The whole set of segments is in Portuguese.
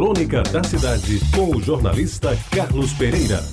Crônica da Cidade, com o jornalista Carlos Pereira.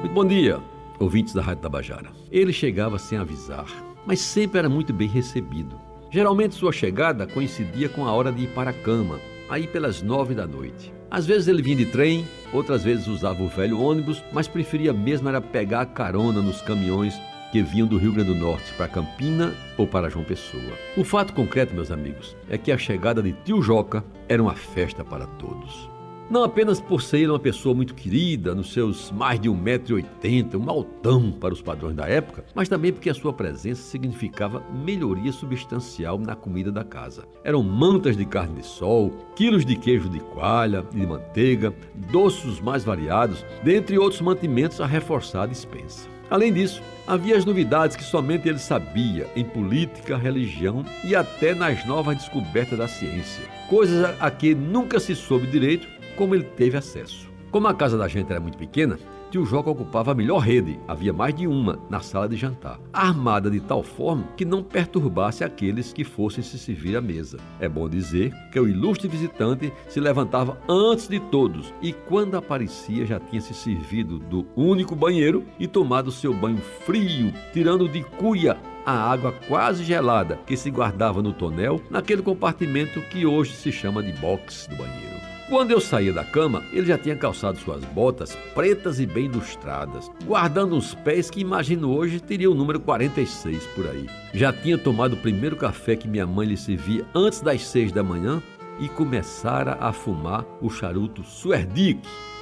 Muito bom dia, ouvintes da Rádio Tabajara. Ele chegava sem avisar, mas sempre era muito bem recebido. Geralmente sua chegada coincidia com a hora de ir para a cama, aí pelas nove da noite. Às vezes ele vinha de trem, outras vezes usava o velho ônibus, mas preferia mesmo era pegar a carona nos caminhões que vinham do Rio Grande do Norte para Campina ou para João Pessoa. O fato concreto, meus amigos, é que a chegada de tio Joca era uma festa para todos. Não apenas por ser uma pessoa muito querida, nos seus mais de 1,80m, um altão para os padrões da época, mas também porque a sua presença significava melhoria substancial na comida da casa. Eram mantas de carne de sol, quilos de queijo de coalha e de manteiga, doces mais variados, dentre outros mantimentos a reforçar a dispensa. Além disso, havia as novidades que somente ele sabia em política, religião e até nas novas descobertas da ciência. Coisas a que nunca se soube direito como ele teve acesso. Como a casa da gente era muito pequena, tio Joca ocupava a melhor rede, havia mais de uma, na sala de jantar, armada de tal forma que não perturbasse aqueles que fossem se servir à mesa. É bom dizer que o ilustre visitante se levantava antes de todos e, quando aparecia, já tinha se servido do único banheiro e tomado seu banho frio, tirando de cuia a água quase gelada que se guardava no tonel naquele compartimento que hoje se chama de box do banheiro. Quando eu saía da cama, ele já tinha calçado suas botas pretas e bem lustradas, guardando uns pés que imagino hoje teria o número 46 por aí. Já tinha tomado o primeiro café que minha mãe lhe servia antes das seis da manhã e começara a fumar o charuto Suerdick.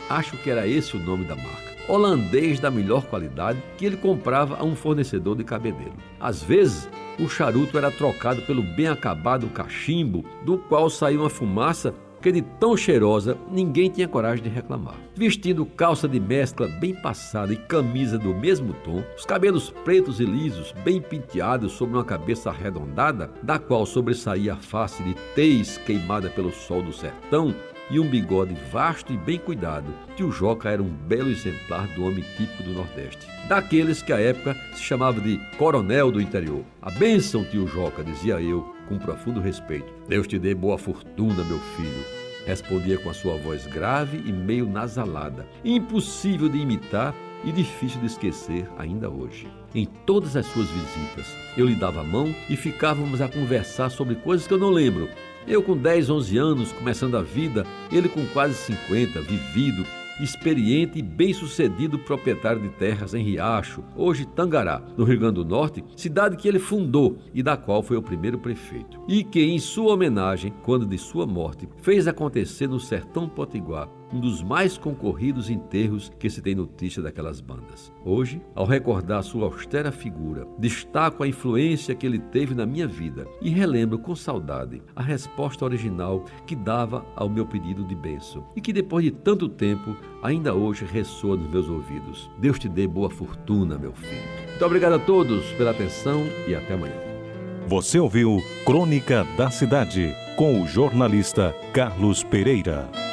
Acho que era esse o nome da marca. Holandês da melhor qualidade que ele comprava a um fornecedor de cabedelo. Às vezes, o charuto era trocado pelo bem acabado cachimbo, do qual saía uma fumaça que de tão cheirosa ninguém tinha coragem de reclamar. Vestindo calça de mescla bem passada e camisa do mesmo tom, os cabelos pretos e lisos, bem penteados sobre uma cabeça arredondada, da qual sobressaía a face de tez queimada pelo sol do sertão, e um bigode vasto e bem cuidado, tio Joca era um belo exemplar do homem típico do Nordeste. Daqueles que à época se chamava de coronel do interior. A bênção, tio Joca, dizia eu, com profundo respeito. Deus te dê boa fortuna, meu filho. Respondia com a sua voz grave e meio nasalada, impossível de imitar e difícil de esquecer ainda hoje. Em todas as suas visitas, eu lhe dava a mão e ficávamos a conversar sobre coisas que eu não lembro, eu com 10, 11 anos, começando a vida, ele com quase 50, vivido, experiente e bem-sucedido proprietário de terras em Riacho, hoje Tangará, no Rio Grande do Norte, cidade que ele fundou e da qual foi o primeiro prefeito. E que, em sua homenagem, quando de sua morte, fez acontecer no sertão potiguar um dos mais concorridos enterros que se tem notícia daquelas bandas. Hoje, ao recordar sua austera figura, destaco a influência que ele teve na minha vida e relembro com saudade a resposta original que dava ao meu pedido de bênção e que depois de tanto tempo ainda hoje ressoa nos meus ouvidos. Deus te dê boa fortuna, meu filho. Muito obrigado a todos pela atenção e até amanhã. Você ouviu Crônica da Cidade com o jornalista Carlos Pereira.